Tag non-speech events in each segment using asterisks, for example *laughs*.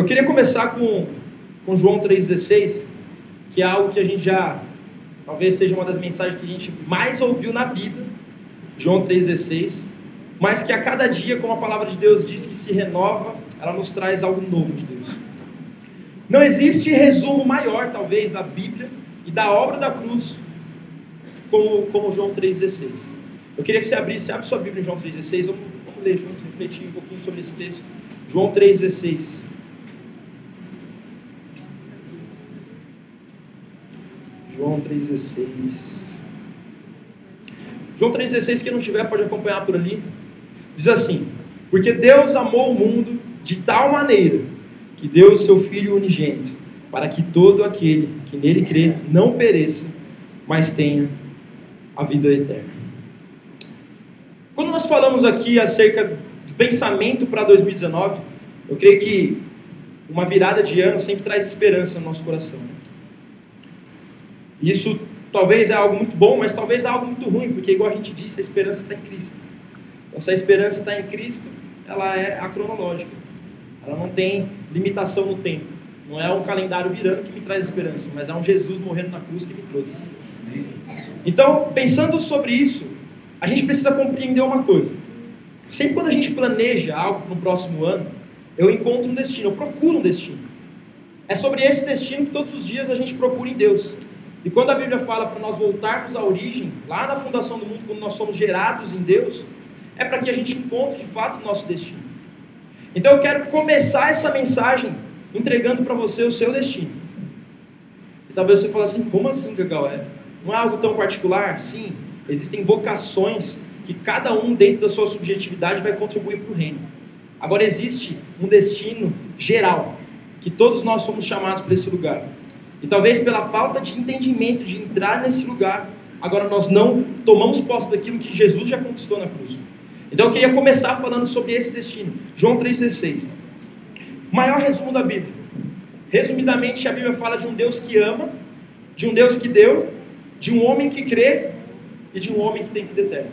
Eu queria começar com, com João 3,16, que é algo que a gente já, talvez seja uma das mensagens que a gente mais ouviu na vida, João 3,16, mas que a cada dia, como a palavra de Deus diz que se renova, ela nos traz algo novo de Deus. Não existe resumo maior, talvez, da Bíblia e da obra da cruz como, como João 3,16. Eu queria que você abrisse, abre sua Bíblia em João 3,16, vamos, vamos ler junto, refletir um pouquinho sobre esse texto. João 3,16. João 3,16. João 3,16, quem não tiver pode acompanhar por ali. Diz assim: Porque Deus amou o mundo de tal maneira que deu o seu Filho unigênito, para que todo aquele que nele crê não pereça, mas tenha a vida eterna. Quando nós falamos aqui acerca pensamento para 2019, eu creio que uma virada de ano sempre traz esperança no nosso coração. Né? Isso talvez é algo muito bom, mas talvez é algo muito ruim, porque igual a gente disse, a esperança está em Cristo. Então, se a esperança está em Cristo, ela é acronológica. Ela não tem limitação no tempo. Não é um calendário virando que me traz esperança, mas é um Jesus morrendo na cruz que me trouxe. Então, pensando sobre isso, a gente precisa compreender uma coisa. Sempre quando a gente planeja algo no próximo ano, eu encontro um destino, eu procuro um destino. É sobre esse destino que todos os dias a gente procura em Deus. E quando a Bíblia fala para nós voltarmos à origem, lá na fundação do mundo, quando nós somos gerados em Deus, é para que a gente encontre de fato o nosso destino. Então eu quero começar essa mensagem entregando para você o seu destino. E talvez você fale assim, como assim, Gagal? É, não é algo tão particular? Sim, existem vocações que cada um, dentro da sua subjetividade, vai contribuir para o reino. Agora, existe um destino geral, que todos nós somos chamados para esse lugar. E talvez pela falta de entendimento de entrar nesse lugar, agora nós não tomamos posse daquilo que Jesus já conquistou na cruz. Então eu queria começar falando sobre esse destino. João 3,16. Maior resumo da Bíblia. Resumidamente, a Bíblia fala de um Deus que ama, de um Deus que deu, de um homem que crê e de um homem que tem vida eterna.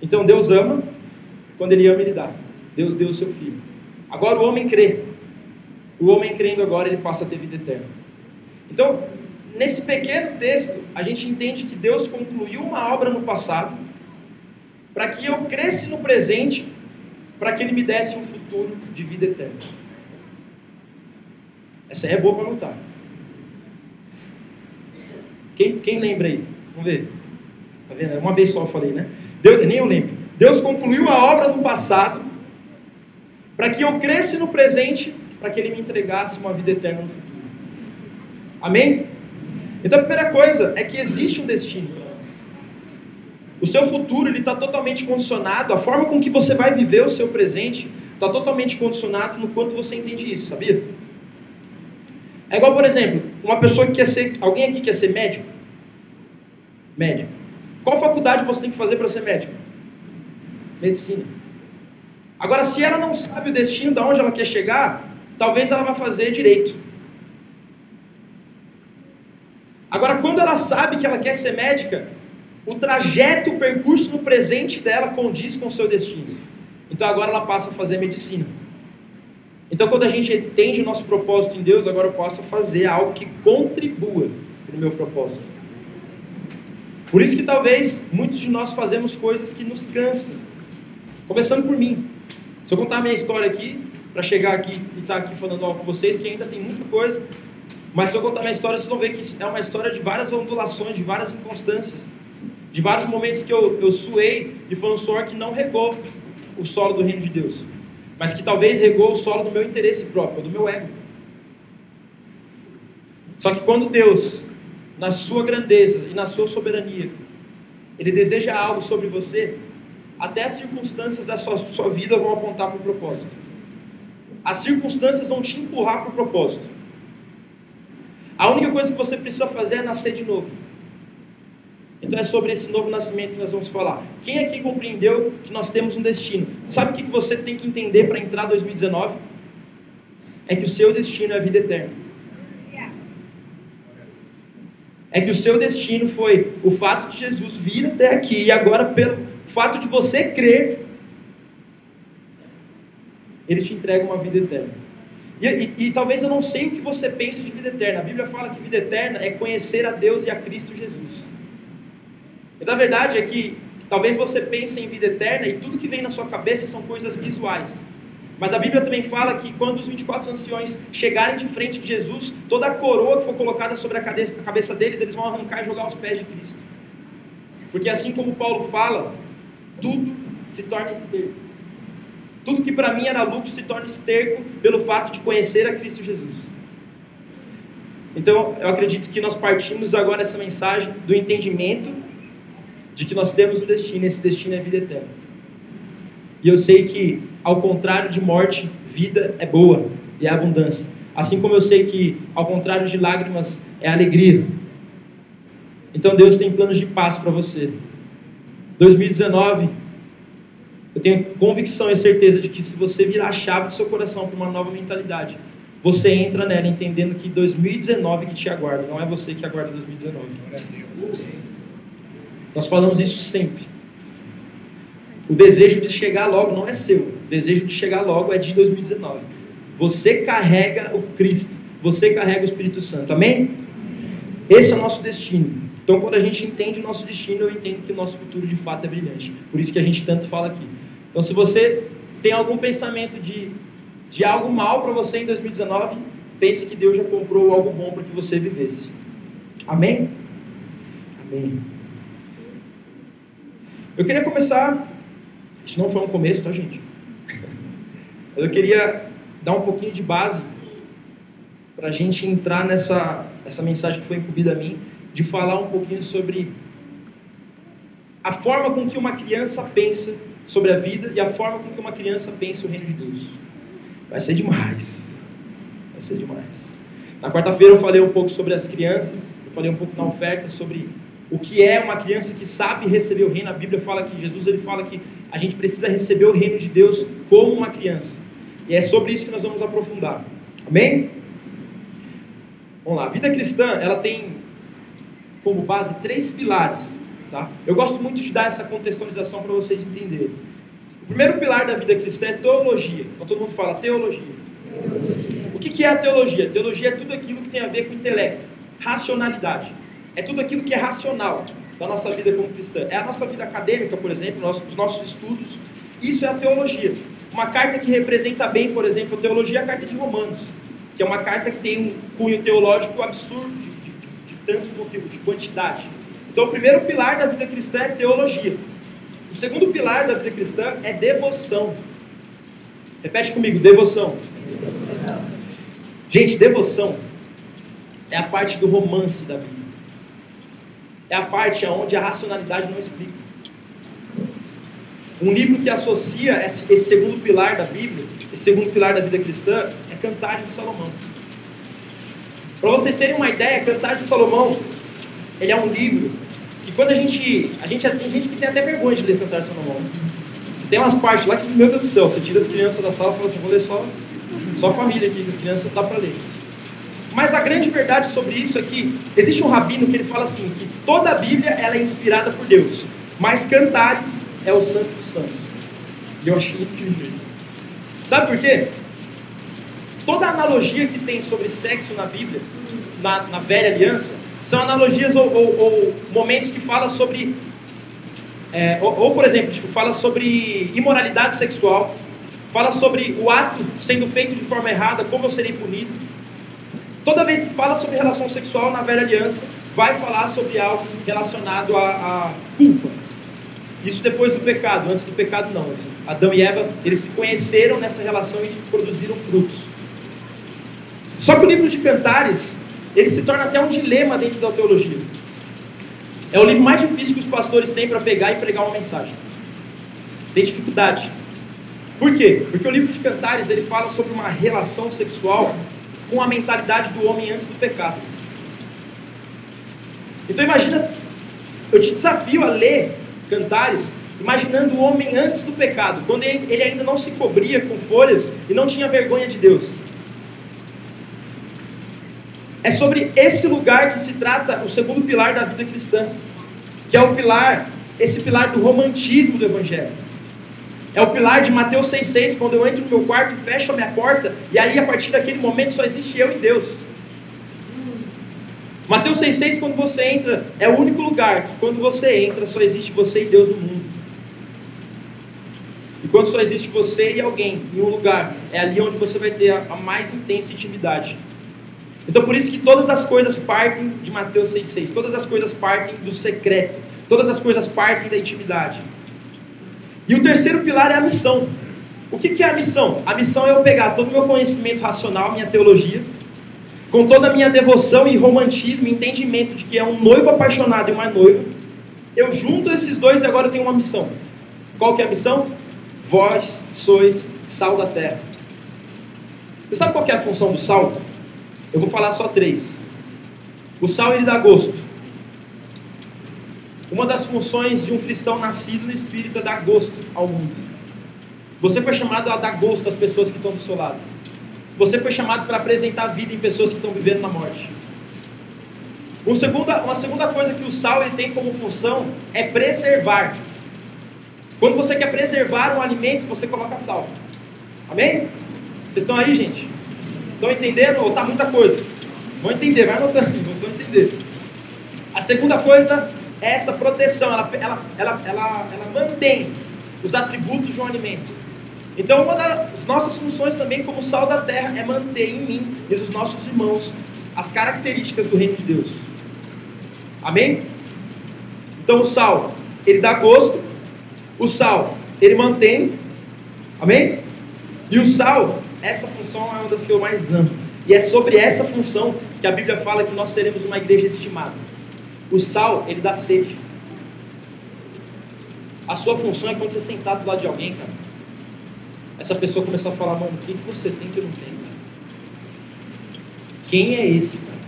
Então Deus ama, quando Ele ama, Ele dá. Deus deu o seu filho. Agora o homem crê. O homem crendo agora, ele passa a ter vida eterna. Então, nesse pequeno texto, a gente entende que Deus concluiu uma obra no passado, para que eu cresça no presente, para que Ele me desse um futuro de vida eterna. Essa aí é boa para anotar. Quem, quem lembra aí? Vamos ver. Tá vendo? Uma vez só eu falei, né? Deus, nem eu lembro. Deus concluiu a obra no passado para que eu cresça no presente, para que Ele me entregasse uma vida eterna no futuro. Amém? Então a primeira coisa é que existe um destino para nós. O seu futuro ele está totalmente condicionado, a forma com que você vai viver o seu presente está totalmente condicionado no quanto você entende isso, sabia? É igual, por exemplo, uma pessoa que quer ser. Alguém aqui quer ser médico? Médico. Qual faculdade você tem que fazer para ser médico? Medicina. Agora, se ela não sabe o destino de onde ela quer chegar, talvez ela vá fazer direito. Agora, quando ela sabe que ela quer ser médica, o trajeto, o percurso no presente dela condiz com o seu destino. Então agora ela passa a fazer medicina. Então, quando a gente entende o nosso propósito em Deus, agora eu posso fazer algo que contribua para o meu propósito. Por isso que talvez muitos de nós fazemos coisas que nos cansam. Começando por mim. Se eu contar a minha história aqui, para chegar aqui e estar tá aqui falando algo com vocês, que ainda tem muita coisa, mas se eu contar minha história, vocês vão ver que é uma história de várias ondulações, de várias inconstâncias, de vários momentos que eu, eu suei e foi um suor que não regou o solo do reino de Deus, mas que talvez regou o solo do meu interesse próprio, do meu ego. Só que quando Deus na sua grandeza e na sua soberania, Ele deseja algo sobre você, até as circunstâncias da sua, sua vida vão apontar para o propósito. As circunstâncias vão te empurrar para o propósito. A única coisa que você precisa fazer é nascer de novo. Então é sobre esse novo nascimento que nós vamos falar. Quem aqui compreendeu que nós temos um destino? Sabe o que você tem que entender para entrar 2019? É que o seu destino é a vida eterna. É que o seu destino foi o fato de Jesus vir até aqui e agora pelo fato de você crer, ele te entrega uma vida eterna. E, e, e, talvez eu não sei o que você pensa de vida eterna. A Bíblia fala que vida eterna é conhecer a Deus e a Cristo Jesus. E na verdade é que talvez você pense em vida eterna e tudo que vem na sua cabeça são coisas visuais. Mas a Bíblia também fala que quando os 24 anciões chegarem de frente de Jesus, toda a coroa que for colocada sobre a cabeça, a cabeça deles, eles vão arrancar e jogar aos pés de Cristo. Porque assim como Paulo fala, tudo se torna esterco. Tudo que para mim era lucro se torna esterco pelo fato de conhecer a Cristo Jesus. Então, eu acredito que nós partimos agora essa mensagem do entendimento de que nós temos um destino, e esse destino é a vida eterna. E eu sei que, ao contrário de morte, vida é boa e é abundância. Assim como eu sei que, ao contrário de lágrimas, é alegria. Então Deus tem planos de paz para você. 2019, eu tenho convicção e certeza de que se você virar a chave do seu coração para uma nova mentalidade, você entra nela entendendo que 2019 que te aguarda, não é você que aguarda 2019. Nós falamos isso sempre. O desejo de chegar logo não é seu. O desejo de chegar logo é de 2019. Você carrega o Cristo. Você carrega o Espírito Santo. Amém? Esse é o nosso destino. Então, quando a gente entende o nosso destino, eu entendo que o nosso futuro de fato é brilhante. Por isso que a gente tanto fala aqui. Então, se você tem algum pensamento de, de algo mal para você em 2019, pense que Deus já comprou algo bom para que você vivesse. Amém? Amém. Eu queria começar. Isso não foi um começo, tá, gente? *laughs* Eu queria dar um pouquinho de base para a gente entrar nessa essa mensagem que foi incumbida a mim, de falar um pouquinho sobre a forma com que uma criança pensa sobre a vida e a forma com que uma criança pensa o reino de Deus. Vai ser demais. Vai ser demais. Na quarta-feira eu falei um pouco sobre as crianças, eu falei um pouco na oferta sobre o que é uma criança que sabe receber o reino. A Bíblia fala que Jesus ele fala que a gente precisa receber o reino de Deus como uma criança. E é sobre isso que nós vamos aprofundar. Amém? Vamos lá. A vida cristã, ela tem como base três pilares, tá? Eu gosto muito de dar essa contextualização para vocês entenderem. O primeiro pilar da vida cristã é teologia. Então todo mundo fala teologia. teologia. O que, é a teologia? Teologia é tudo aquilo que tem a ver com intelecto, racionalidade. É tudo aquilo que é racional da nossa vida como cristã. É a nossa vida acadêmica, por exemplo, os nossos estudos. Isso é a teologia. Uma carta que representa bem, por exemplo, a teologia é a carta de Romanos, que é uma carta que tem um cunho teológico absurdo de, de, de, de tanto conteúdo, de quantidade. Então, o primeiro pilar da vida cristã é teologia. O segundo pilar da vida cristã é devoção. Repete comigo, devoção. devoção. Gente, devoção é a parte do romance da Bíblia é a parte onde a racionalidade não explica. Um livro que associa esse segundo pilar da Bíblia, esse segundo pilar da vida cristã, é Cantares de Salomão. Para vocês terem uma ideia, Cantares de Salomão, ele é um livro que quando a gente, a gente tem gente que tem até vergonha de ler Cantares de Salomão. Tem umas partes lá que, meu Deus do céu, você tira as crianças da sala e fala assim, vou ler só, só família aqui, as crianças dá para ler. Mas a grande verdade sobre isso é que existe um rabino que ele fala assim, que toda a Bíblia ela é inspirada por Deus, mas Cantares é o santo dos santos. E eu achei incrível isso. Sabe por quê? Toda analogia que tem sobre sexo na Bíblia, na, na velha aliança, são analogias ou, ou, ou momentos que falam sobre é, ou, ou, por exemplo, tipo, fala sobre imoralidade sexual, fala sobre o ato sendo feito de forma errada, como eu serei punido. Toda vez que fala sobre relação sexual na velha aliança, vai falar sobre algo relacionado à, culpa. Isso depois do pecado, antes do pecado não. Adão e Eva, eles se conheceram nessa relação e produziram frutos. Só que o livro de Cantares, ele se torna até um dilema dentro da teologia. É o livro mais difícil que os pastores têm para pegar e pregar uma mensagem. Tem dificuldade. Por quê? Porque o livro de Cantares ele fala sobre uma relação sexual com a mentalidade do homem antes do pecado. Então imagina, eu te desafio a ler Cantares imaginando o homem antes do pecado, quando ele, ele ainda não se cobria com folhas e não tinha vergonha de Deus. É sobre esse lugar que se trata o segundo pilar da vida cristã, que é o pilar, esse pilar do romantismo do evangelho. É o pilar de Mateus 6,6, quando eu entro no meu quarto, fecho a minha porta, e ali a partir daquele momento só existe eu e Deus. Mateus 6,6, quando você entra, é o único lugar que quando você entra só existe você e Deus no mundo. E quando só existe você e alguém em um lugar, é ali onde você vai ter a, mais intensa intimidade. Então por isso que todas as coisas partem de Mateus 6,6. Todas as coisas partem do secreto. Todas as coisas partem da intimidade. E o terceiro pilar é a missão. O que, que é a missão? A missão é eu pegar todo o meu conhecimento racional, minha teologia, com toda a minha devoção e romantismo, entendimento de que é um noivo apaixonado e uma noiva, eu junto esses dois e agora eu tenho uma missão. Qual que é a missão? Vós sois sal da terra. Você sabe qual é a função do sal? Eu vou falar só três. O sal ele dá gosto. Uma das funções de um cristão nascido no Espírito é dar gosto ao mundo. Você foi chamado a dar gosto às pessoas que estão do seu lado. Você foi chamado para apresentar vida em pessoas que estão vivendo na morte. Uma segunda, uma segunda coisa que o sal ele tem como função é preservar. Quando você quer preservar um alimento, você coloca sal. Amém? Vocês estão aí, gente? Estão entendendo? Ou está muita coisa? Vão entender, vai anotando, *laughs* vocês vão entender. A segunda coisa é essa proteção, ela, ela, ela, ela, ela mantém os atributos de um alimento. Então, uma das nossas funções também, como sal da terra, é manter em mim e nos nossos irmãos as características do reino de Deus. Amém? Então, o sal, ele dá gosto, o sal, ele mantém, amém? E o sal, essa função é uma das que eu mais amo. E é sobre essa função que a Bíblia fala que nós seremos uma igreja estimada. O sal, ele dá sede. A sua função é quando você sentar do lado de alguém, cara. Essa pessoa começar a falar, mano, o que você tem que eu não tenho, cara? Quem é esse, cara?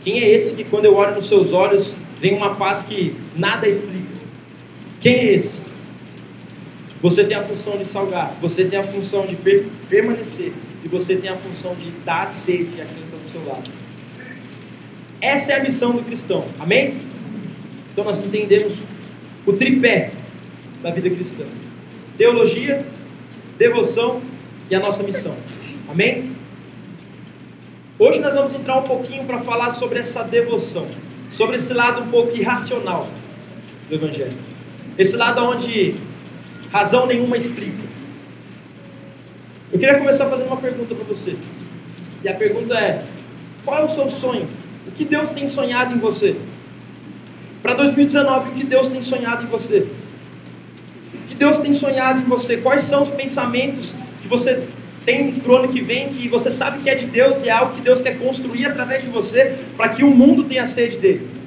Quem é esse que quando eu olho nos seus olhos vem uma paz que nada explica? Quem é esse? Você tem a função de salgar, você tem a função de permanecer e você tem a função de dar sede a quem está do seu lado. Essa é a missão do cristão. Amém? Então nós entendemos o tripé da vida cristã: teologia, devoção e a nossa missão. Amém? Hoje nós vamos entrar um pouquinho para falar sobre essa devoção, sobre esse lado um pouco irracional do Evangelho. Esse lado onde razão nenhuma explica. Eu queria começar fazendo uma pergunta para você. E a pergunta é: qual é o seu sonho? O que Deus tem sonhado em você? Para 2019, o que Deus tem sonhado em você? O que Deus tem sonhado em você? Quais são os pensamentos que você tem para o ano que vem, que você sabe que é de Deus e é algo que Deus quer construir através de você, para que o mundo tenha sede dele?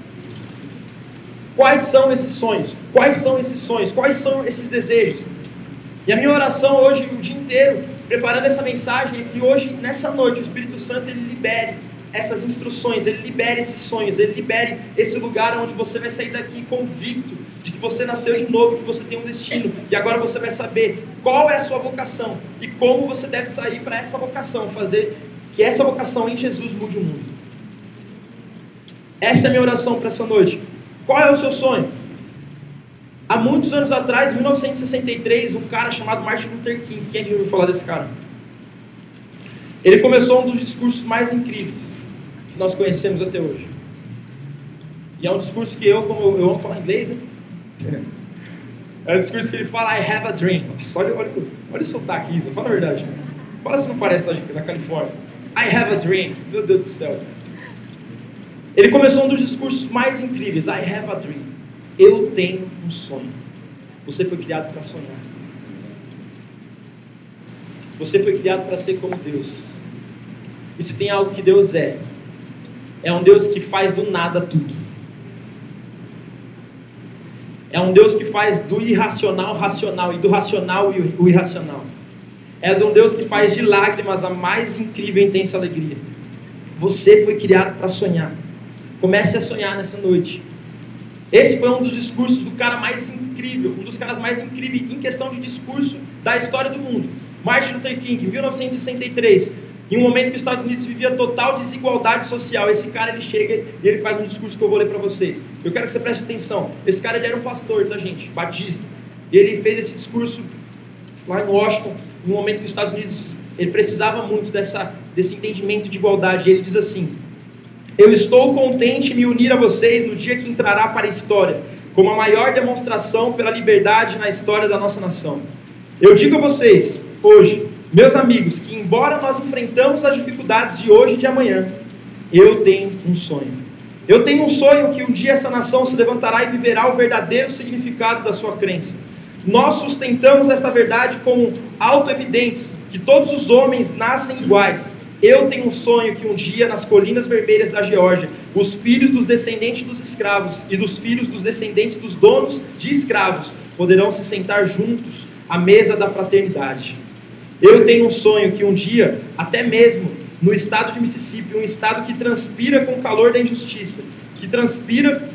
Quais são esses sonhos? Quais são esses sonhos? Quais são esses desejos? E a minha oração hoje, o dia inteiro, preparando essa mensagem, é que hoje, nessa noite, o Espírito Santo ele libere essas instruções, ele libere esses sonhos, ele libere esse lugar onde você vai sair daqui convicto de que você nasceu de novo, que você tem um destino, e agora você vai saber qual é a sua vocação e como você deve sair para essa vocação, fazer que essa vocação em Jesus mude o mundo. Essa é a minha oração para essa noite. Qual é o seu sonho? Há muitos anos atrás, em 1963, um cara chamado Martin Luther King, quem é que ouviu falar desse cara? Ele começou um dos discursos mais incríveis que nós conhecemos até hoje. E é um discurso que eu, como eu amo falar inglês, né? *laughs* É um discurso que ele fala, I have a dream. Nossa, olha, olha, olha o sotaque, isso, fala a verdade. Fala se não parece da, da Califórnia. I have a dream. Meu Deus do céu. Ele começou um dos discursos mais incríveis. I have a dream. Eu tenho um sonho. Você foi criado para sonhar. Você foi criado para ser como Deus. E se tem algo que Deus é, é um Deus que faz do nada tudo. É um Deus que faz do irracional racional e do racional o irracional. É de um Deus que faz de lágrimas a mais incrível e intensa alegria. Você foi criado para sonhar. Comece a sonhar nessa noite. Esse foi um dos discursos do cara mais incrível, um dos caras mais incríveis em questão de discurso da história do mundo. Martin Luther King, 1963. Em um momento que os Estados Unidos vivia total desigualdade social, esse cara ele chega e ele faz um discurso que eu vou ler para vocês. Eu quero que você preste atenção. Esse cara ele era um pastor, tá gente? Batista. Ele fez esse discurso lá em Washington, em um momento que os Estados Unidos ele precisava muito dessa, desse entendimento de igualdade. Ele diz assim: Eu estou contente em me unir a vocês no dia que entrará para a história, como a maior demonstração pela liberdade na história da nossa nação. Eu digo a vocês, hoje, meus amigos, que embora nós enfrentamos as dificuldades de hoje e de amanhã, eu tenho um sonho. Eu tenho um sonho que um dia essa nação se levantará e viverá o verdadeiro significado da sua crença. Nós sustentamos esta verdade como auto-evidentes, que todos os homens nascem iguais. Eu tenho um sonho que um dia, nas colinas vermelhas da Geórgia, os filhos dos descendentes dos escravos e dos filhos dos descendentes dos donos de escravos poderão se sentar juntos à mesa da fraternidade. Eu tenho um sonho que um dia, até mesmo no estado de Mississippi, um estado que transpira com o calor da injustiça, que transpira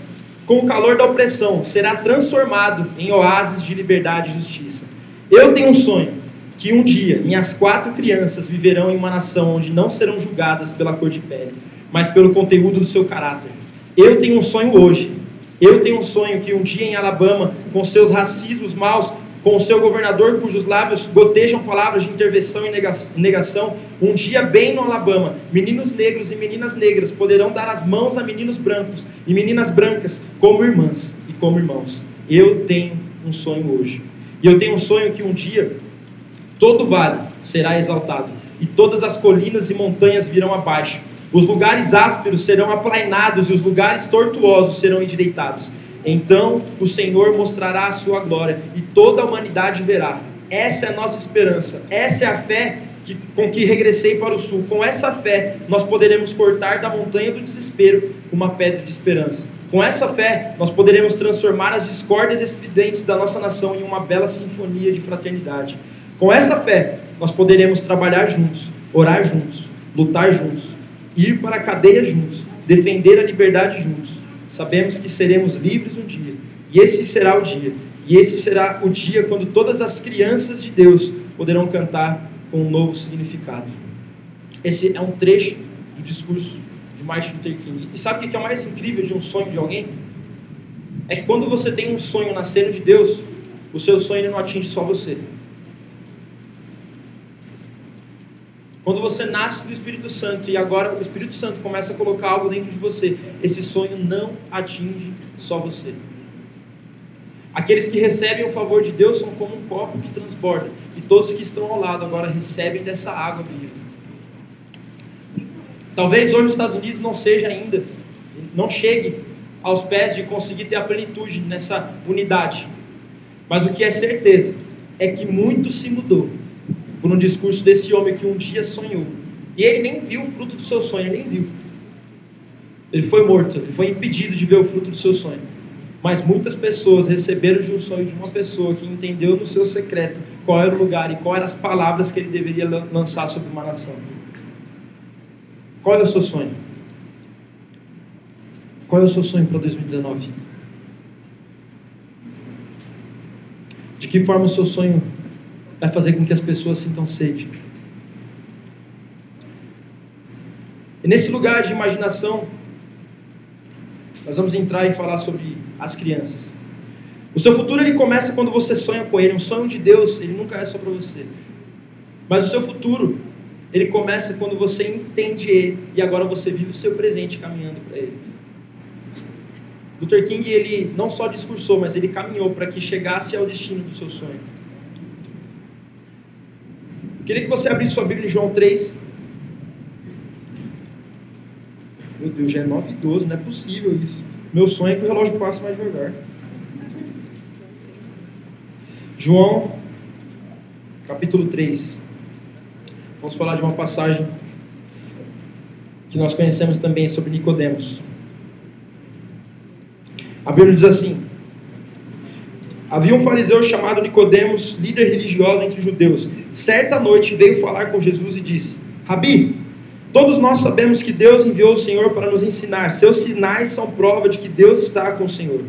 com o calor da opressão, será transformado em oásis de liberdade e justiça. Eu tenho um sonho que um dia minhas quatro crianças viverão em uma nação onde não serão julgadas pela cor de pele, mas pelo conteúdo do seu caráter. Eu tenho um sonho hoje. Eu tenho um sonho que um dia em Alabama, com seus racismos maus, com o seu governador cujos lábios gotejam palavras de intervenção e negação, um dia bem no Alabama, meninos negros e meninas negras poderão dar as mãos a meninos brancos e meninas brancas como irmãs e como irmãos. Eu tenho um sonho hoje. E eu tenho um sonho que um dia todo vale será exaltado e todas as colinas e montanhas virão abaixo. Os lugares ásperos serão aplainados e os lugares tortuosos serão endireitados. Então o Senhor mostrará a sua glória e toda a humanidade verá. Essa é a nossa esperança, essa é a fé que, com que regressei para o sul. Com essa fé, nós poderemos cortar da montanha do desespero uma pedra de esperança. Com essa fé, nós poderemos transformar as discórdias estridentes da nossa nação em uma bela sinfonia de fraternidade. Com essa fé, nós poderemos trabalhar juntos, orar juntos, lutar juntos, ir para a cadeia juntos, defender a liberdade juntos sabemos que seremos livres um dia. E esse será o dia. E esse será o dia quando todas as crianças de Deus poderão cantar com um novo significado. Esse é um trecho do discurso de Martin Luther King. E sabe o que é o mais incrível de um sonho de alguém? É que quando você tem um sonho nascendo de Deus, o seu sonho não atinge só você. Quando você nasce do Espírito Santo e agora o Espírito Santo começa a colocar algo dentro de você, esse sonho não atinge só você. Aqueles que recebem o favor de Deus são como um copo que transborda, e todos que estão ao lado agora recebem dessa água viva. Talvez hoje os Estados Unidos não seja ainda, não chegue aos pés de conseguir ter a plenitude nessa unidade. Mas o que é certeza é que muito se mudou por um discurso desse homem que um dia sonhou. E ele nem viu o fruto do seu sonho, ele nem viu. Ele foi morto, ele foi impedido de ver o fruto do seu sonho. Mas muitas pessoas receberam de um sonho de uma pessoa que entendeu no seu secreto qual era o lugar e quais eram as palavras que ele deveria lançar sobre uma nação. Qual é o seu sonho? Qual é o seu sonho para 2019? De que forma o seu sonho vai fazer com que as pessoas sintam sede. E nesse lugar de imaginação, nós vamos entrar e falar sobre as crianças. O seu futuro ele começa quando você sonha com ele. Um sonho de Deus, ele nunca é só para você. Mas o seu futuro, ele começa quando você entende ele e agora você vive o seu presente caminhando para ele. Luther King, ele não só discursou, mas ele caminhou para que chegasse ao destino do seu sonho. Queria que você abrisse sua Bíblia em João 3. Meu Deus, já é 9 e 12, não é possível isso. Meu sonho é que o relógio passe mais devagar. João, capítulo 3. Vamos falar de uma passagem que nós conhecemos também sobre Nicodemos. A Bíblia diz assim: Havia um fariseu chamado Nicodemos, líder religioso entre os judeus. Certa noite veio falar com Jesus e disse: Rabi, todos nós sabemos que Deus enviou o Senhor para nos ensinar. Seus sinais são prova de que Deus está com o Senhor.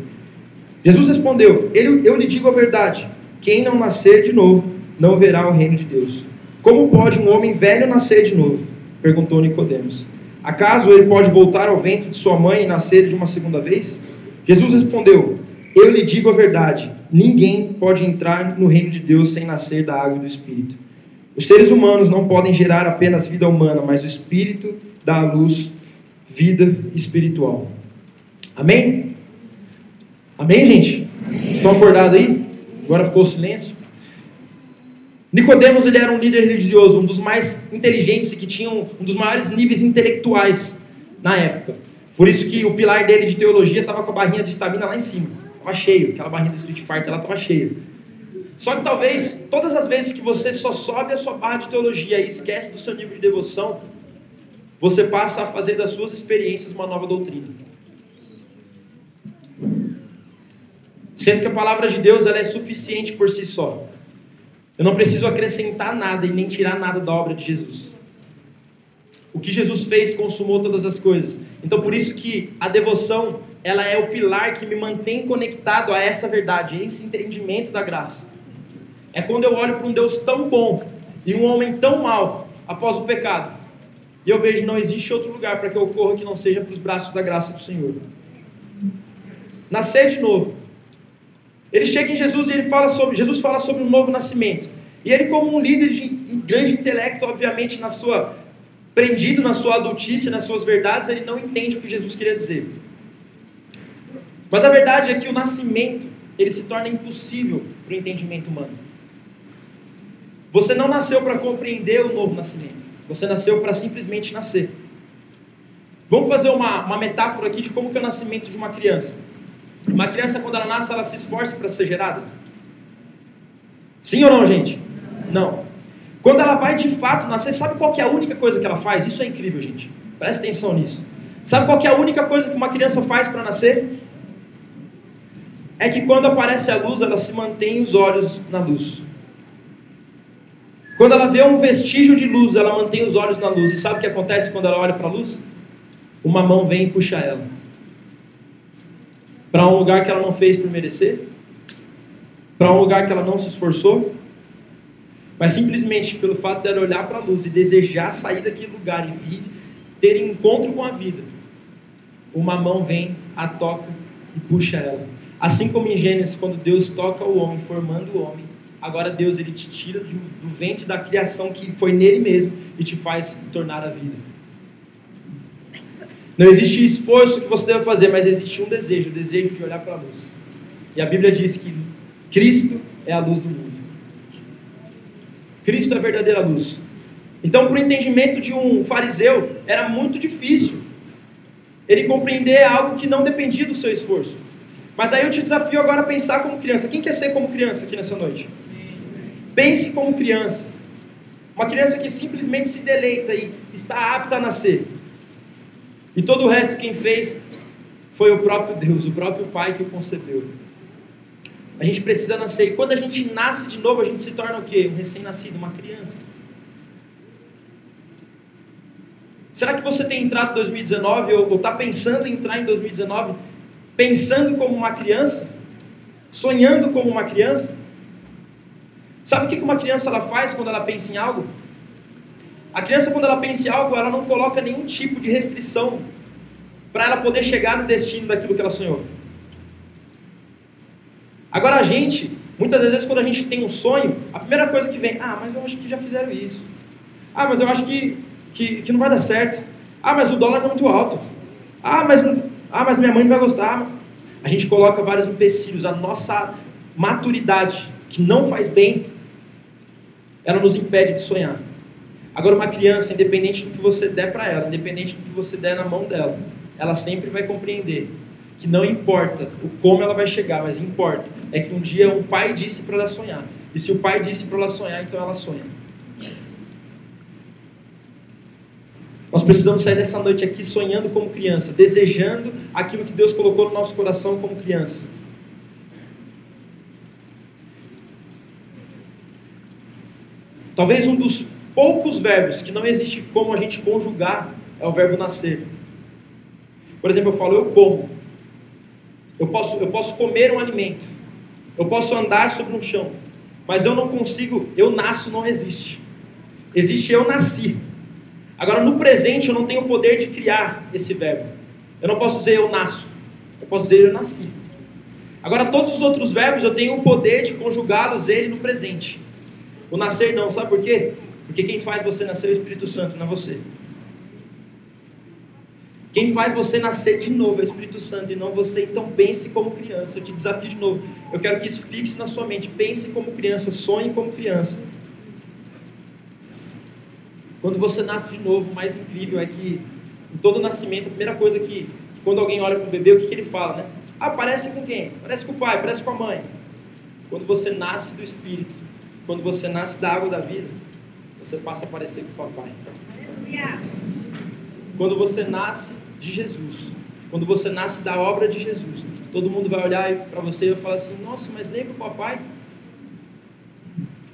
Jesus respondeu: Eu lhe digo a verdade. Quem não nascer de novo não verá o reino de Deus. Como pode um homem velho nascer de novo? perguntou Nicodemos. Acaso ele pode voltar ao ventre de sua mãe e nascer de uma segunda vez? Jesus respondeu: Eu lhe digo a verdade. Ninguém pode entrar no reino de Deus sem nascer da água e do Espírito. Os seres humanos não podem gerar apenas vida humana, mas o Espírito dá à luz vida espiritual. Amém? Amém, gente? Amém. Estão acordados aí? Agora ficou o silêncio. Nicodemos ele era um líder religioso, um dos mais inteligentes e que tinha um, um dos maiores níveis intelectuais na época. Por isso que o pilar dele de teologia estava com a barrinha de estamina lá em cima. Estava cheio, aquela barrinha do Street Fighter, ela estava cheia. Só que talvez, todas as vezes que você só sobe a sua barra de teologia e esquece do seu nível de devoção, você passa a fazer das suas experiências uma nova doutrina. Sendo que a palavra de Deus ela é suficiente por si só. Eu não preciso acrescentar nada e nem tirar nada da obra de Jesus. O que Jesus fez consumou todas as coisas. Então por isso que a devoção, ela é o pilar que me mantém conectado a essa verdade, a esse entendimento da graça. É quando eu olho para um Deus tão bom e um homem tão mau após o pecado. E eu vejo não existe outro lugar para que eu ocorra que não seja para os braços da graça do Senhor. Nascer de novo. Ele chega em Jesus e ele fala sobre, Jesus fala sobre um novo nascimento. E ele como um líder de grande intelecto, obviamente, na sua prendido na sua adultice, nas suas verdades, ele não entende o que Jesus queria dizer. Mas a verdade é que o nascimento, ele se torna impossível para o entendimento humano. Você não nasceu para compreender o novo nascimento. Você nasceu para simplesmente nascer. Vamos fazer uma, uma metáfora aqui de como que é o nascimento de uma criança. Uma criança, quando ela nasce, ela se esforça para ser gerada? Sim ou não, gente? Não. Quando ela vai de fato nascer, sabe qual é a única coisa que ela faz? Isso é incrível, gente. Presta atenção nisso. Sabe qual é a única coisa que uma criança faz para nascer? É que quando aparece a luz, ela se mantém os olhos na luz. Quando ela vê um vestígio de luz, ela mantém os olhos na luz. E sabe o que acontece quando ela olha para a luz? Uma mão vem e puxa ela. Para um lugar que ela não fez por merecer? Para um lugar que ela não se esforçou? Mas simplesmente pelo fato dela olhar para a luz e desejar sair daquele lugar e vir ter encontro com a vida, uma mão vem, a toca e puxa ela. Assim como em Gênesis, quando Deus toca o homem, formando o homem, agora Deus ele te tira do ventre da criação que foi nele mesmo e te faz tornar a vida. Não existe esforço que você deve fazer, mas existe um desejo, o desejo de olhar para a luz. E a Bíblia diz que Cristo é a luz do mundo. Cristo é a verdadeira luz. Então, para o entendimento de um fariseu, era muito difícil ele compreender algo que não dependia do seu esforço. Mas aí eu te desafio agora a pensar como criança. Quem quer ser como criança aqui nessa noite? Pense como criança. Uma criança que simplesmente se deleita e está apta a nascer. E todo o resto quem fez foi o próprio Deus, o próprio Pai que o concebeu. A gente precisa nascer. E quando a gente nasce de novo, a gente se torna o quê? Um recém-nascido, uma criança. Será que você tem entrado em 2019 ou está pensando em entrar em 2019 pensando como uma criança? Sonhando como uma criança? Sabe o que uma criança ela faz quando ela pensa em algo? A criança, quando ela pensa em algo, ela não coloca nenhum tipo de restrição para ela poder chegar no destino daquilo que ela sonhou. Agora a gente, muitas vezes quando a gente tem um sonho, a primeira coisa que vem, ah, mas eu acho que já fizeram isso. Ah, mas eu acho que, que, que não vai dar certo. Ah, mas o dólar está muito alto. Ah mas, ah, mas minha mãe não vai gostar. A gente coloca vários empecilhos. A nossa maturidade, que não faz bem, ela nos impede de sonhar. Agora, uma criança, independente do que você der para ela, independente do que você der na mão dela, ela sempre vai compreender que não importa o como ela vai chegar, mas importa é que um dia um pai disse para ela sonhar. E se o pai disse para ela sonhar, então ela sonha. Nós precisamos sair dessa noite aqui sonhando como criança, desejando aquilo que Deus colocou no nosso coração como criança. Talvez um dos poucos verbos que não existe como a gente conjugar é o verbo nascer. Por exemplo, eu falo eu como. Eu posso, eu posso comer um alimento. Eu posso andar sobre um chão. Mas eu não consigo, eu nasço não existe. Existe eu nasci. Agora, no presente, eu não tenho o poder de criar esse verbo. Eu não posso dizer eu nasço. Eu posso dizer eu nasci. Agora, todos os outros verbos, eu tenho o poder de conjugá-los ele no presente. O nascer não, sabe por quê? Porque quem faz você nascer é o Espírito Santo, não é você. Quem faz você nascer de novo é o Espírito Santo e não você. Então pense como criança. Eu te desafio de novo. Eu quero que isso fixe na sua mente. Pense como criança, sonhe como criança. Quando você nasce de novo, o mais incrível é que em todo nascimento, a primeira coisa que, que quando alguém olha para o bebê, o que, que ele fala, né? Ah, parece com quem? Parece com o pai, parece com a mãe. Quando você nasce do Espírito, quando você nasce da água da vida, você passa a parecer com o papai. Quando você nasce de Jesus, quando você nasce da obra de Jesus, todo mundo vai olhar para você e vai falar assim: Nossa, mas lembra o papai?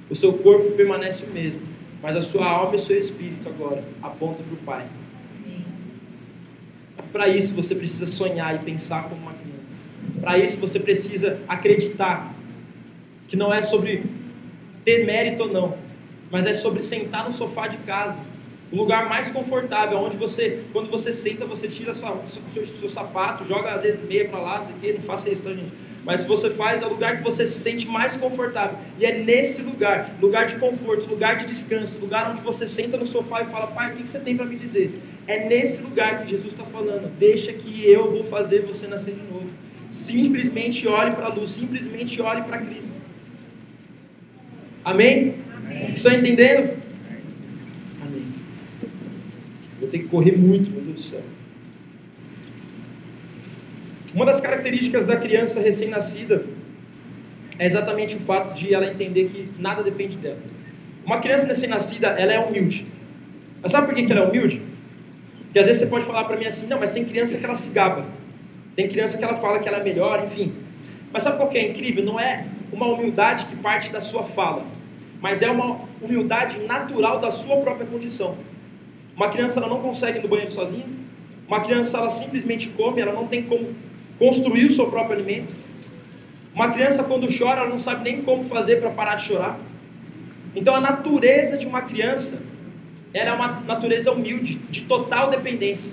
O seu corpo permanece o mesmo, mas a sua alma e o seu espírito agora apontam para o Pai. Para isso você precisa sonhar e pensar como uma criança. Para isso você precisa acreditar que não é sobre ter mérito ou não, mas é sobre sentar no sofá de casa o lugar mais confortável, onde você, quando você senta, você tira sua, seu, seu, sapato, joga às vezes meia para lá, não, não faça isso, tá, gente? Mas se você faz, é o lugar que você se sente mais confortável. E é nesse lugar, lugar de conforto, lugar de descanso, lugar onde você senta no sofá e fala, pai, o que, você tem para me dizer? É nesse lugar que Jesus está falando, deixa que eu vou fazer você nascer de novo. Simplesmente olhe para a luz, simplesmente olhe para Cristo. Amém? Amém? Estão entendendo? Vou ter que correr muito, meu Deus do céu. Uma das características da criança recém-nascida é exatamente o fato de ela entender que nada depende dela. Uma criança recém-nascida, ela é humilde. Mas sabe por que ela é humilde? Porque às vezes você pode falar para mim assim, não, mas tem criança que ela se gaba. Tem criança que ela fala que ela é melhor, enfim. Mas sabe qual que é incrível? Não é uma humildade que parte da sua fala, mas é uma humildade natural da sua própria condição. Uma criança ela não consegue ir no banheiro sozinha. Uma criança ela simplesmente come, ela não tem como construir o seu próprio alimento. Uma criança quando chora, ela não sabe nem como fazer para parar de chorar. Então a natureza de uma criança, ela é uma natureza humilde, de total dependência.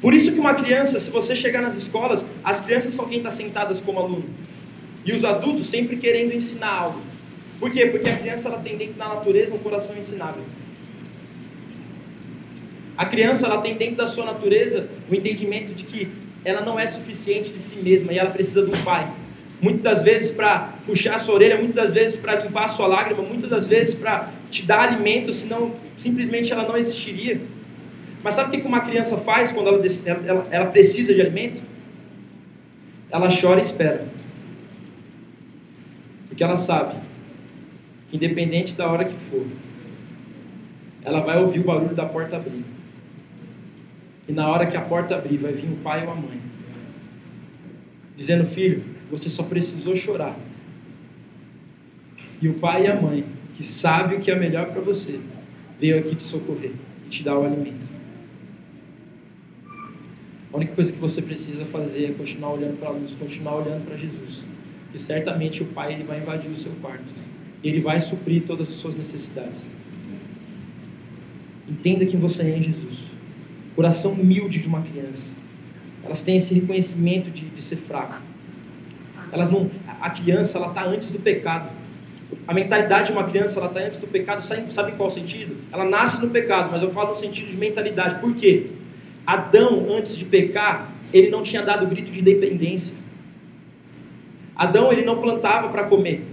Por isso que uma criança, se você chegar nas escolas, as crianças são quem está sentadas como aluno. E os adultos sempre querendo ensinar algo. Por quê? Porque a criança ela tem dentro da natureza um coração ensinável. A criança ela tem dentro da sua natureza o entendimento de que ela não é suficiente de si mesma e ela precisa de um pai. Muitas das vezes para puxar a sua orelha, muitas das vezes para limpar a sua lágrima, muitas das vezes para te dar alimento, senão simplesmente ela não existiria. Mas sabe o que uma criança faz quando ela, ela, ela precisa de alimento? Ela chora e espera. Porque ela sabe que independente da hora que for, ela vai ouvir o barulho da porta abrir. E na hora que a porta abrir, vai vir o pai ou a mãe, dizendo: Filho, você só precisou chorar. E o pai e a mãe, que sabe o que é melhor para você, veio aqui te socorrer e te dar o alimento. A única coisa que você precisa fazer é continuar olhando para a luz, continuar olhando para Jesus. Que certamente o Pai ele vai invadir o seu quarto ele vai suprir todas as suas necessidades. Entenda quem você é em Jesus. Coração humilde de uma criança. Elas têm esse reconhecimento de, de ser fraco. Elas não, a criança ela está antes do pecado. A mentalidade de uma criança ela está antes do pecado. Sabe, sabe qual sentido? Ela nasce no pecado, mas eu falo no sentido de mentalidade. Por quê? Adão, antes de pecar, ele não tinha dado grito de independência. Adão ele não plantava para comer.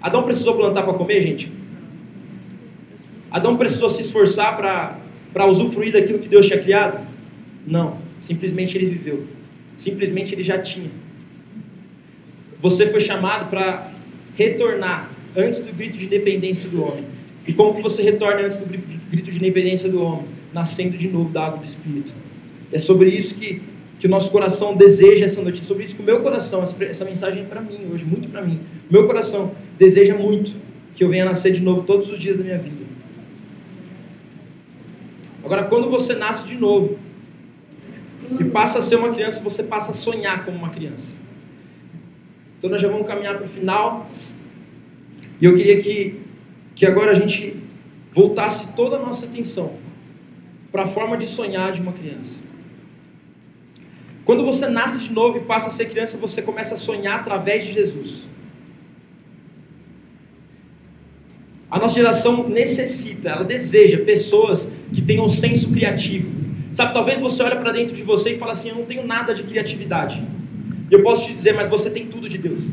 Adão precisou plantar para comer, gente? Adão precisou se esforçar para usufruir daquilo que Deus tinha criado? Não. Simplesmente ele viveu. Simplesmente ele já tinha. Você foi chamado para retornar antes do grito de independência do homem. E como que você retorna antes do grito de independência do homem? Nascendo de novo da água do Espírito. É sobre isso que, que o nosso coração deseja essa noite. É sobre isso que o meu coração, essa, mensagem é para mim hoje, muito para mim. Meu coração deseja muito que eu venha nascer de novo todos os dias da minha vida. Agora, quando você nasce de novo e passa a ser uma criança, você passa a sonhar como uma criança. Então, nós já vamos caminhar para o final. E eu queria que, que agora a gente voltasse toda a nossa atenção para a forma de sonhar de uma criança. Quando você nasce de novo e passa a ser criança, você começa a sonhar através de Jesus. A nossa geração necessita, ela deseja pessoas que tenham senso criativo. Sabe, talvez você olhe para dentro de você e fale assim: Eu não tenho nada de criatividade. E eu posso te dizer, mas você tem tudo de Deus.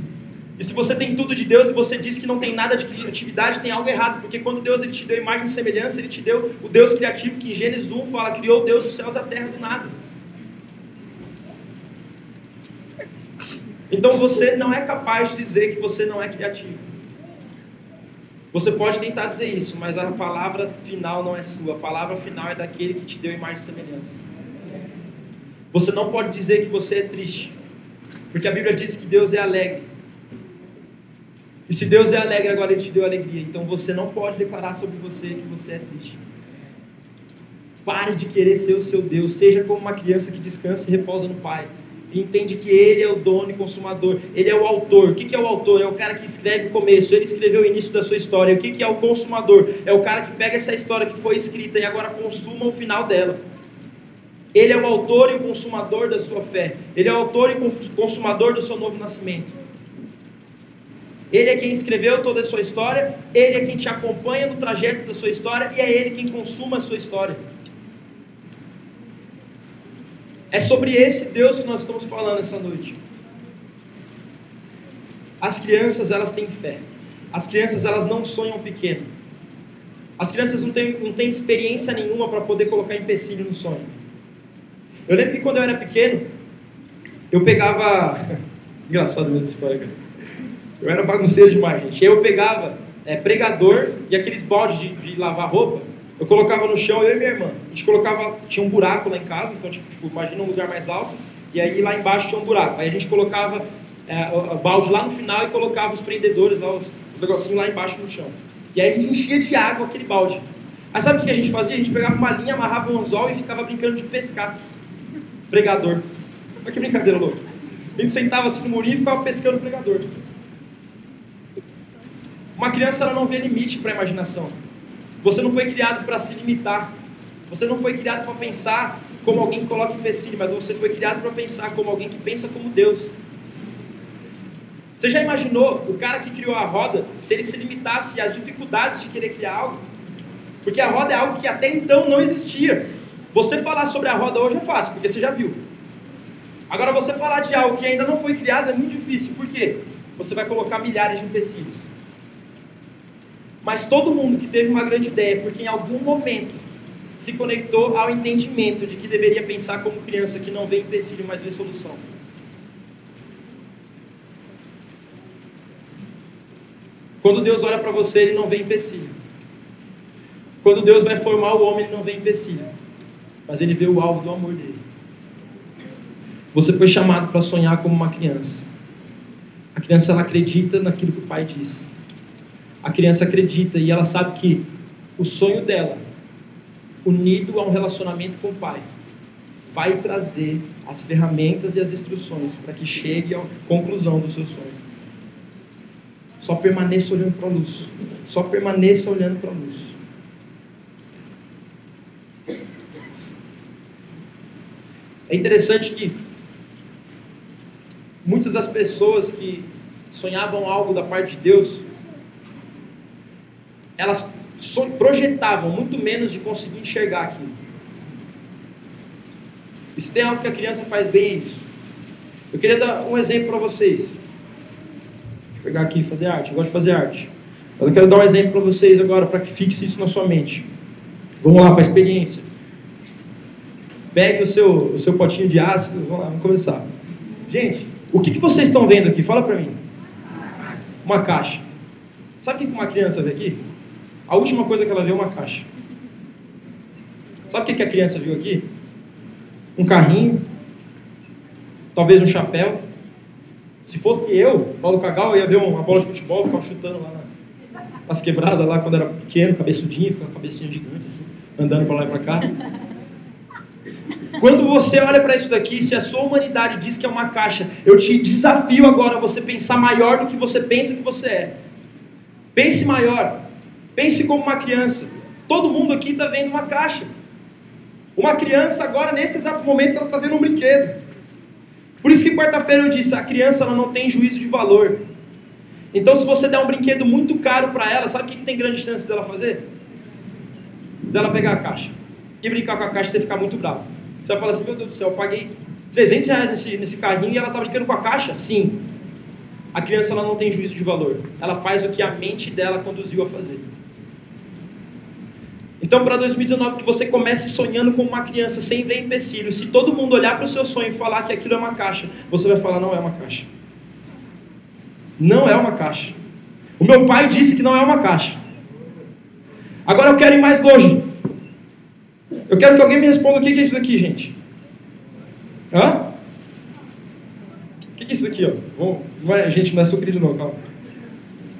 E se você tem tudo de Deus e você diz que não tem nada de criatividade, tem algo errado, porque quando Deus ele te deu imagem e semelhança, ele te deu o Deus criativo que em Gênesis 1 fala: Criou Deus os céus e a terra do nada. Então você não é capaz de dizer que você não é criativo. Você pode tentar dizer isso, mas a palavra final não é sua. A palavra final é daquele que te deu imagem e semelhança. Você não pode dizer que você é triste, porque a Bíblia diz que Deus é alegre. E se Deus é alegre, agora Ele te deu alegria. Então você não pode declarar sobre você que você é triste. Pare de querer ser o seu Deus. Seja como uma criança que descansa e repousa no Pai e entende que ele é o dono e consumador, ele é o autor. O que é o autor? É o cara que escreve o começo, ele escreveu o início da sua história. O que é o consumador? É o cara que pega essa história que foi escrita e agora consuma o final dela. Ele é o autor e o consumador da sua fé, ele é o autor e consumador do seu novo nascimento. Ele é quem escreveu toda a sua história, ele é quem te acompanha no trajeto da sua história e é ele quem consuma a sua história. É sobre esse Deus que nós estamos falando essa noite. As crianças, elas têm fé. As crianças, elas não sonham pequeno. As crianças não têm, não têm experiência nenhuma para poder colocar empecilho no sonho. Eu lembro que quando eu era pequeno, eu pegava. *laughs* Engraçado a mesma história, cara. Eu era bagunceiro demais, gente. Eu pegava é, pregador e aqueles baldes de, de lavar roupa eu colocava no chão, eu e minha irmã. A gente colocava, tinha um buraco lá em casa, então, tipo, tipo imagina um lugar mais alto, e aí lá embaixo tinha um buraco. Aí a gente colocava é, o, o balde lá no final e colocava os prendedores, lá, os, os negocinhos lá embaixo no chão. E aí a gente enchia de água aquele balde. Aí sabe o que a gente fazia? A gente pegava uma linha, amarrava um anzol e ficava brincando de pescar. Pregador. Olha que brincadeira louca. A gente sentava assim no murinho e ficava pescando o pregador. Uma criança ela não vê limite para a imaginação. Você não foi criado para se limitar. Você não foi criado para pensar como alguém que coloca empecilho, mas você foi criado para pensar como alguém que pensa como Deus. Você já imaginou o cara que criou a roda, se ele se limitasse às dificuldades de querer criar algo? Porque a roda é algo que até então não existia. Você falar sobre a roda hoje é fácil, porque você já viu. Agora, você falar de algo que ainda não foi criado é muito difícil. Por quê? Você vai colocar milhares de empecilhos. Mas todo mundo que teve uma grande ideia, porque em algum momento se conectou ao entendimento de que deveria pensar como criança que não vê empecilho, mas vê solução. Quando Deus olha para você, ele não vê empecilho. Quando Deus vai formar o homem, ele não vê empecilho. Mas ele vê o alvo do amor dele. Você foi chamado para sonhar como uma criança. A criança ela acredita naquilo que o pai disse a criança acredita e ela sabe que o sonho dela, unido a um relacionamento com o pai, vai trazer as ferramentas e as instruções para que chegue à conclusão do seu sonho. Só permaneça olhando para a luz. Só permaneça olhando para a luz. É interessante que muitas das pessoas que sonhavam algo da parte de Deus elas projetavam muito menos de conseguir enxergar aquilo. Se tem algo que a criança faz bem é isso. Eu queria dar um exemplo para vocês. Deixa eu pegar aqui e fazer arte. Eu gosto de fazer arte. Mas eu quero dar um exemplo para vocês agora, para que fixe isso na sua mente. Vamos lá para a experiência. Pegue o seu, o seu potinho de ácido. Vamos lá, vamos começar. Gente, o que, que vocês estão vendo aqui? Fala para mim. Uma caixa. Sabe o que uma criança vê aqui? A última coisa que ela viu é uma caixa. Sabe o que a criança viu aqui? Um carrinho, talvez um chapéu. Se fosse eu, Paulo Cagal, eu ia ver uma bola de futebol, ficava chutando lá nas quebradas, lá quando era pequeno, cabeçudinho, ficava cabecinha gigante, assim, andando para lá e para cá. Quando você olha para isso daqui, se a sua humanidade diz que é uma caixa, eu te desafio agora a você pensar maior do que você pensa que você é. Pense maior. Pense como uma criança. Todo mundo aqui está vendo uma caixa. Uma criança agora, nesse exato momento, ela está vendo um brinquedo. Por isso que quarta-feira eu disse, a criança ela não tem juízo de valor. Então se você der um brinquedo muito caro para ela, sabe o que, que tem grande chance dela fazer? Dela pegar a caixa. E brincar com a caixa e você ficar muito bravo. Você vai falar assim, meu Deus do céu, eu paguei 300 reais nesse, nesse carrinho e ela está brincando com a caixa? Sim. A criança ela não tem juízo de valor. Ela faz o que a mente dela conduziu a fazer. Então, para 2019, que você comece sonhando como uma criança, sem ver empecilho. Se todo mundo olhar para o seu sonho e falar que aquilo é uma caixa, você vai falar: não é uma caixa. Não é uma caixa. O meu pai disse que não é uma caixa. Agora eu quero ir mais longe. Eu quero que alguém me responda o que é isso daqui, gente. Hã? O que é isso daqui, ó? Vamos, não é, gente, não é sucrilho não, calma.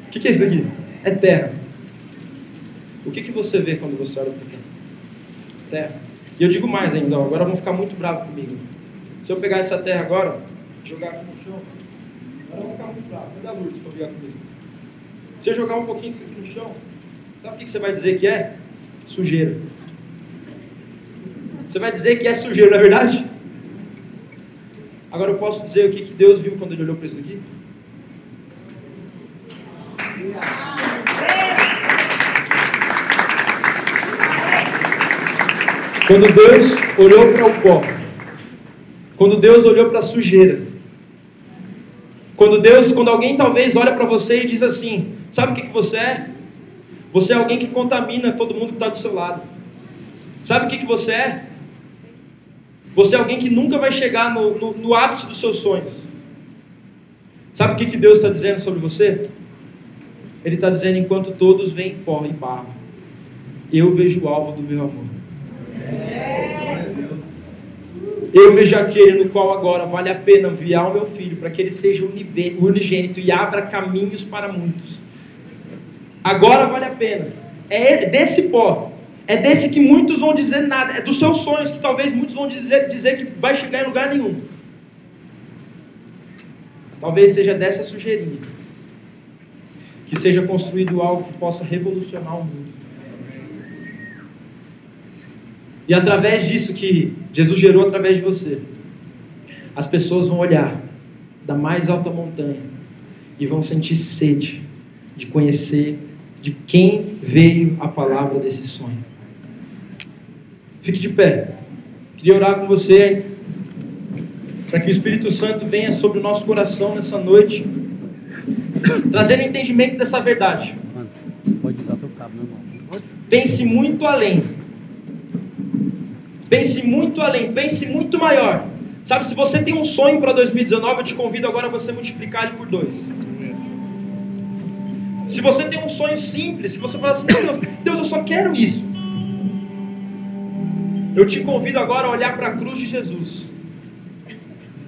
O que é isso daqui? É terra. O que, que você vê quando você olha para aqui? Terra. E eu digo mais ainda, ó, agora vão ficar muito bravos comigo. Se eu pegar essa terra agora, jogar aqui no chão, agora vão ficar muito bravos. Cadê a Lourdes para brigar comigo? Se eu jogar um pouquinho disso aqui no chão, sabe o que, que você vai dizer que é? Sujeira. Você vai dizer que é sujeira, não é verdade? Agora eu posso dizer o que, que Deus viu quando ele olhou para isso aqui? Quando Deus olhou para o pó, quando Deus olhou para a sujeira, quando Deus, quando alguém talvez olha para você e diz assim: Sabe o que, que você é? Você é alguém que contamina todo mundo que está do seu lado. Sabe o que, que você é? Você é alguém que nunca vai chegar no, no, no ápice dos seus sonhos. Sabe o que, que Deus está dizendo sobre você? Ele está dizendo: enquanto todos veem pó e barro, eu vejo o alvo do meu amor. Eu vejo aquele no qual agora vale a pena enviar o meu filho para que ele seja unigênito e abra caminhos para muitos. Agora vale a pena. É desse pó é desse que muitos vão dizer nada. É dos seus sonhos que talvez muitos vão dizer, dizer que vai chegar em lugar nenhum. Talvez seja dessa sujeirinha que seja construído algo que possa revolucionar o mundo. E através disso que Jesus gerou através de você, as pessoas vão olhar da mais alta montanha e vão sentir sede de conhecer de quem veio a palavra desse sonho. Fique de pé. Queria orar com você para que o Espírito Santo venha sobre o nosso coração nessa noite, trazendo entendimento dessa verdade. Pense muito além. Pense muito além, pense muito maior. Sabe, se você tem um sonho para 2019, eu te convido agora a você multiplicar ele por dois. Se você tem um sonho simples, se você falar assim, Deus, Deus, eu só quero isso. Eu te convido agora a olhar para a cruz de Jesus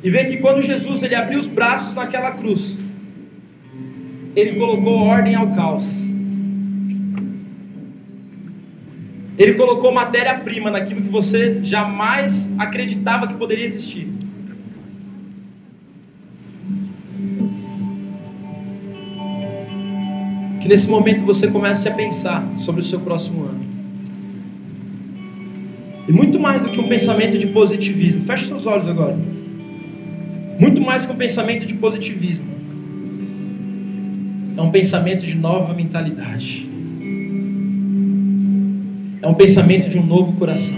e ver que quando Jesus ele abriu os braços naquela cruz, ele colocou ordem ao caos. Ele colocou matéria-prima naquilo que você jamais acreditava que poderia existir. Que nesse momento você comece a pensar sobre o seu próximo ano. E muito mais do que um pensamento de positivismo. Feche seus olhos agora. Muito mais que um pensamento de positivismo. É um pensamento de nova mentalidade. É um pensamento de um novo coração.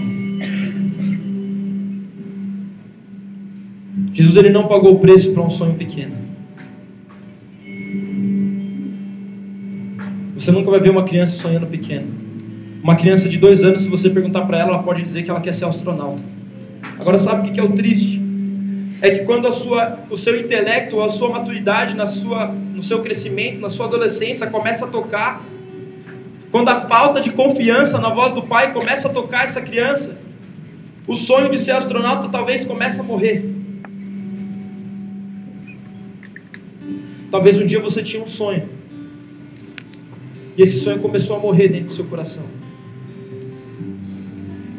Jesus ele não pagou o preço para um sonho pequeno. Você nunca vai ver uma criança sonhando pequeno. Uma criança de dois anos, se você perguntar para ela, ela pode dizer que ela quer ser astronauta. Agora, sabe o que é o triste? É que quando a sua, o seu intelecto, a sua maturidade, na sua, no seu crescimento, na sua adolescência, começa a tocar, quando a falta de confiança na voz do pai começa a tocar essa criança, o sonho de ser astronauta talvez comece a morrer. Talvez um dia você tinha um sonho. E esse sonho começou a morrer dentro do seu coração.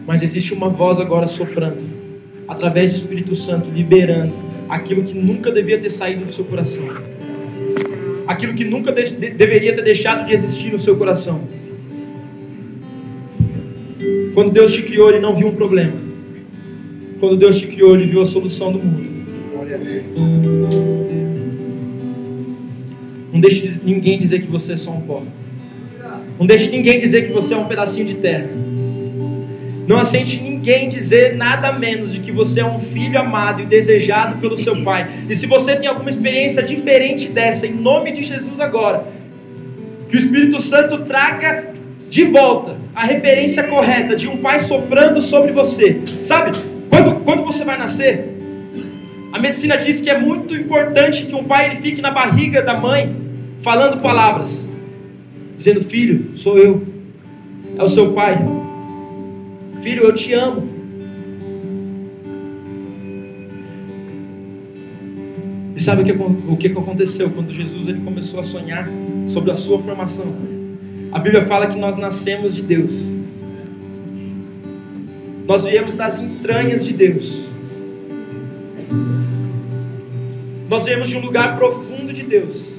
Mas existe uma voz agora soprando, através do Espírito Santo, liberando aquilo que nunca devia ter saído do seu coração. Aquilo que nunca de deveria ter deixado de existir no seu coração. Quando Deus te criou, Ele não viu um problema. Quando Deus te criou, Ele viu a solução do mundo. Não deixe ninguém dizer que você é só um pó. Não deixe ninguém dizer que você é um pedacinho de terra. Não aceite ninguém dizer nada menos de que você é um filho amado e desejado pelo seu pai. E se você tem alguma experiência diferente dessa, em nome de Jesus agora, que o Espírito Santo traga de volta a referência correta de um pai soprando sobre você. Sabe, quando, quando você vai nascer, a medicina diz que é muito importante que um pai ele fique na barriga da mãe falando palavras, dizendo: Filho, sou eu, é o seu pai, filho, eu te amo. E sabe o que, o que aconteceu quando Jesus ele começou a sonhar sobre a sua formação? A Bíblia fala que nós nascemos de Deus. Nós viemos das entranhas de Deus. Nós viemos de um lugar profundo de Deus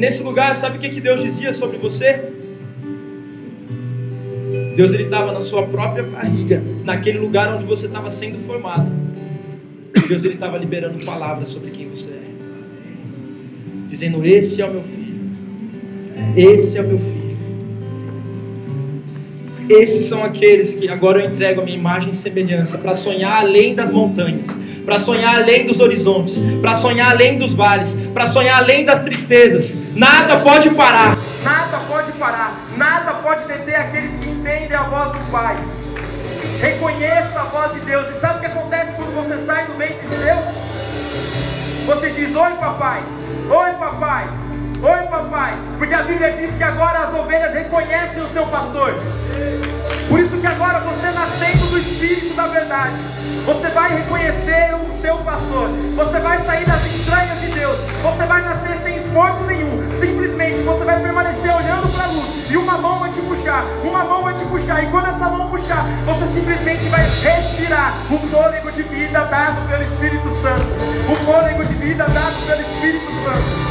nesse lugar, sabe o que, que Deus dizia sobre você? Deus ele estava na sua própria barriga, naquele lugar onde você estava sendo formado. Deus ele estava liberando palavras sobre quem você é, dizendo: Esse é o meu filho, esse é o meu filho. Esses são aqueles que agora eu entrego a minha imagem e semelhança para sonhar além das montanhas, para sonhar além dos horizontes, para sonhar além dos vales, para sonhar além das tristezas. Nada pode parar. Nada pode parar. Nada pode deter aqueles que entendem a voz do Pai. Reconheça a voz de Deus. E sabe o que acontece quando você sai do ventre de Deus? Você diz: Oi, papai. Oi, papai. Oi, papai. Porque a Bíblia diz que agora as ovelhas reconhecem o seu pastor. Por isso que agora você nascendo do Espírito da verdade, você vai reconhecer o seu pastor, você vai sair das entranhas de Deus, você vai nascer sem esforço nenhum, simplesmente você vai permanecer olhando para a luz e uma mão vai te puxar, uma mão vai te puxar, e quando essa mão puxar, você simplesmente vai respirar o fôlego de vida dado pelo Espírito Santo, o fôlego de vida dado pelo Espírito Santo.